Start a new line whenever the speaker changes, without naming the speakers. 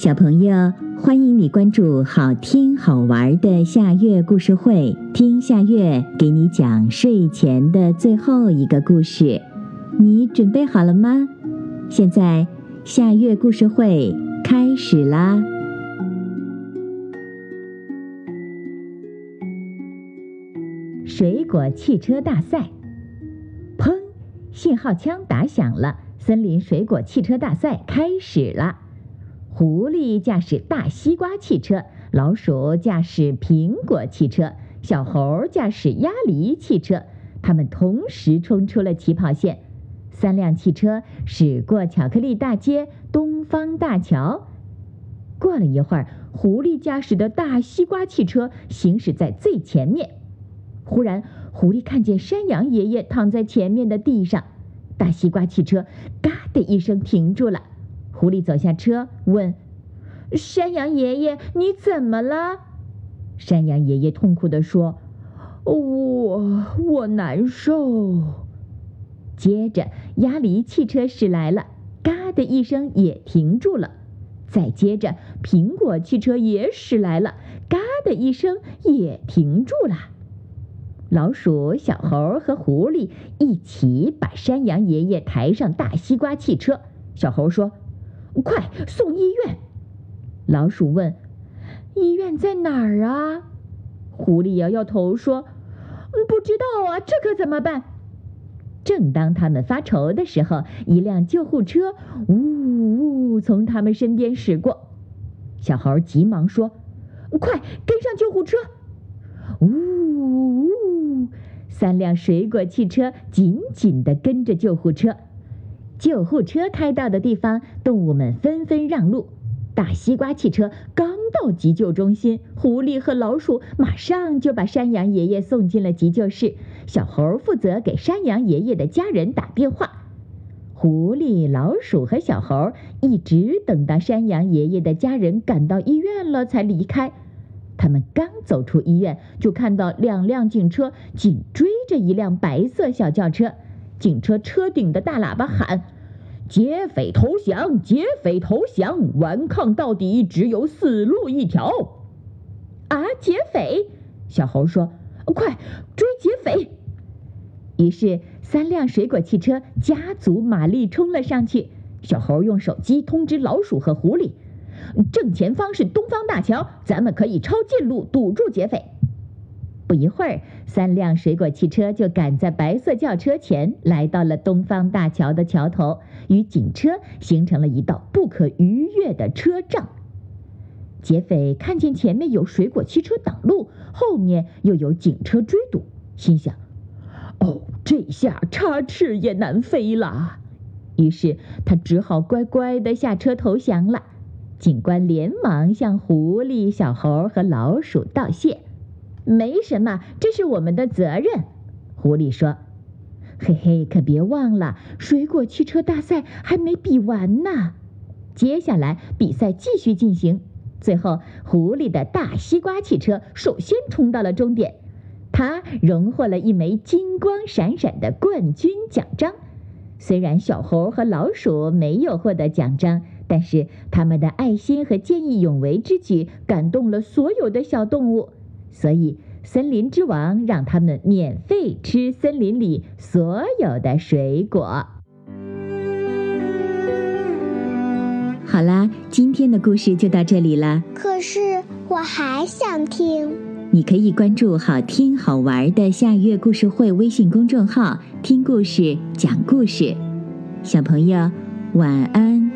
小朋友，欢迎你关注好听好玩的夏月故事会，听夏月给你讲睡前的最后一个故事。你准备好了吗？现在夏月故事会开始啦！水果汽车大赛，砰！信号枪打响了，森林水果汽车大赛开始了。狐狸驾驶大西瓜汽车，老鼠驾驶苹果汽车，小猴驾驶鸭梨汽车。他们同时冲出了起跑线。三辆汽车驶过巧克力大街、东方大桥。过了一会儿，狐狸驾驶的大西瓜汽车行驶在最前面。忽然，狐狸看见山羊爷爷躺在前面的地上，大西瓜汽车“嘎”的一声停住了。狐狸走下车，问：“山羊爷爷，你怎么了？”山羊爷爷痛苦地说：“
我我难受。”
接着，鸭梨汽车驶来了，“嘎”的一声也停住了。再接着，苹果汽车也驶来了，“嘎”的一声也停住了。老鼠、小猴和狐狸一起把山羊爷爷抬上大西瓜汽车。小猴说。快送医院！老鼠问：“
医院在哪儿啊？”
狐狸摇摇头说：“
不知道啊，这可怎么办？”
正当他们发愁的时候，一辆救护车呜呜从他们身边驶过。小猴急忙说：“
快跟上救护车！”
呜呜，三辆水果汽车紧紧地跟着救护车。救护车开到的地方，动物们纷纷让路。大西瓜汽车刚到急救中心，狐狸和老鼠马上就把山羊爷爷送进了急救室。小猴负责给山羊爷爷的家人打电话。狐狸、老鼠和小猴一直等到山羊爷爷的家人赶到医院了才离开。他们刚走出医院，就看到两辆警车紧追着一辆白色小轿车。警车车顶的大喇叭喊：“劫匪投降！劫匪投降！顽抗到底，只有死路一条！”
啊，劫匪！小猴说：“快追劫匪！”
于是，三辆水果汽车加足马力冲了上去。小猴用手机通知老鼠和狐狸：“正前方是东方大桥，咱们可以抄近路堵住劫匪。”不一会儿，三辆水果汽车就赶在白色轿车前，来到了东方大桥的桥头，与警车形成了一道不可逾越的车障。劫匪看见前面有水果汽车挡路，后面又有警车追堵，心想：“
哦，这下插翅也难飞了。”
于是他只好乖乖地下车投降了。警官连忙向狐狸、小猴和老鼠道谢。
没什么，这是我们的责任。
狐狸说：“嘿嘿，可别忘了，水果汽车大赛还没比完呢。接下来比赛继续进行。最后，狐狸的大西瓜汽车首先冲到了终点，它荣获了一枚金光闪闪的冠军奖章。虽然小猴和老鼠没有获得奖章，但是他们的爱心和见义勇为之举感动了所有的小动物。”所以，森林之王让他们免费吃森林里所有的水果。好啦，今天的故事就到这里了。
可是我还想听。
你可以关注“好听好玩的夏月故事会”微信公众号，听故事，讲故事。小朋友，晚安。